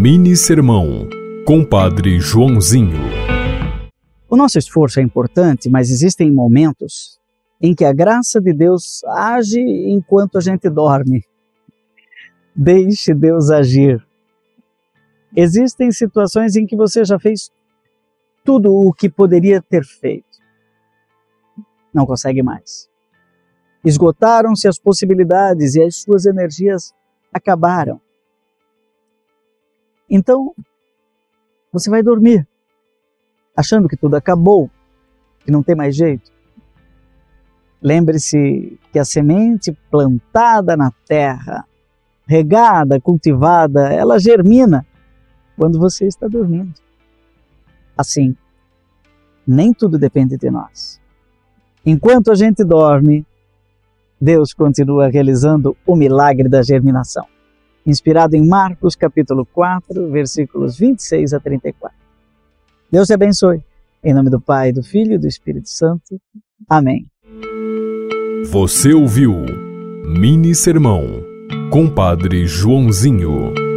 Mini Sermão, Compadre Joãozinho. O nosso esforço é importante, mas existem momentos em que a graça de Deus age enquanto a gente dorme. Deixe Deus agir. Existem situações em que você já fez tudo o que poderia ter feito. Não consegue mais. Esgotaram-se as possibilidades e as suas energias acabaram. Então, você vai dormir, achando que tudo acabou, que não tem mais jeito. Lembre-se que a semente plantada na terra, regada, cultivada, ela germina quando você está dormindo. Assim, nem tudo depende de nós. Enquanto a gente dorme, Deus continua realizando o milagre da germinação inspirado em Marcos capítulo 4, versículos 26 a 34. Deus te abençoe. Em nome do Pai, do Filho e do Espírito Santo. Amém. Você ouviu Mini Sermão, Compadre Joãozinho.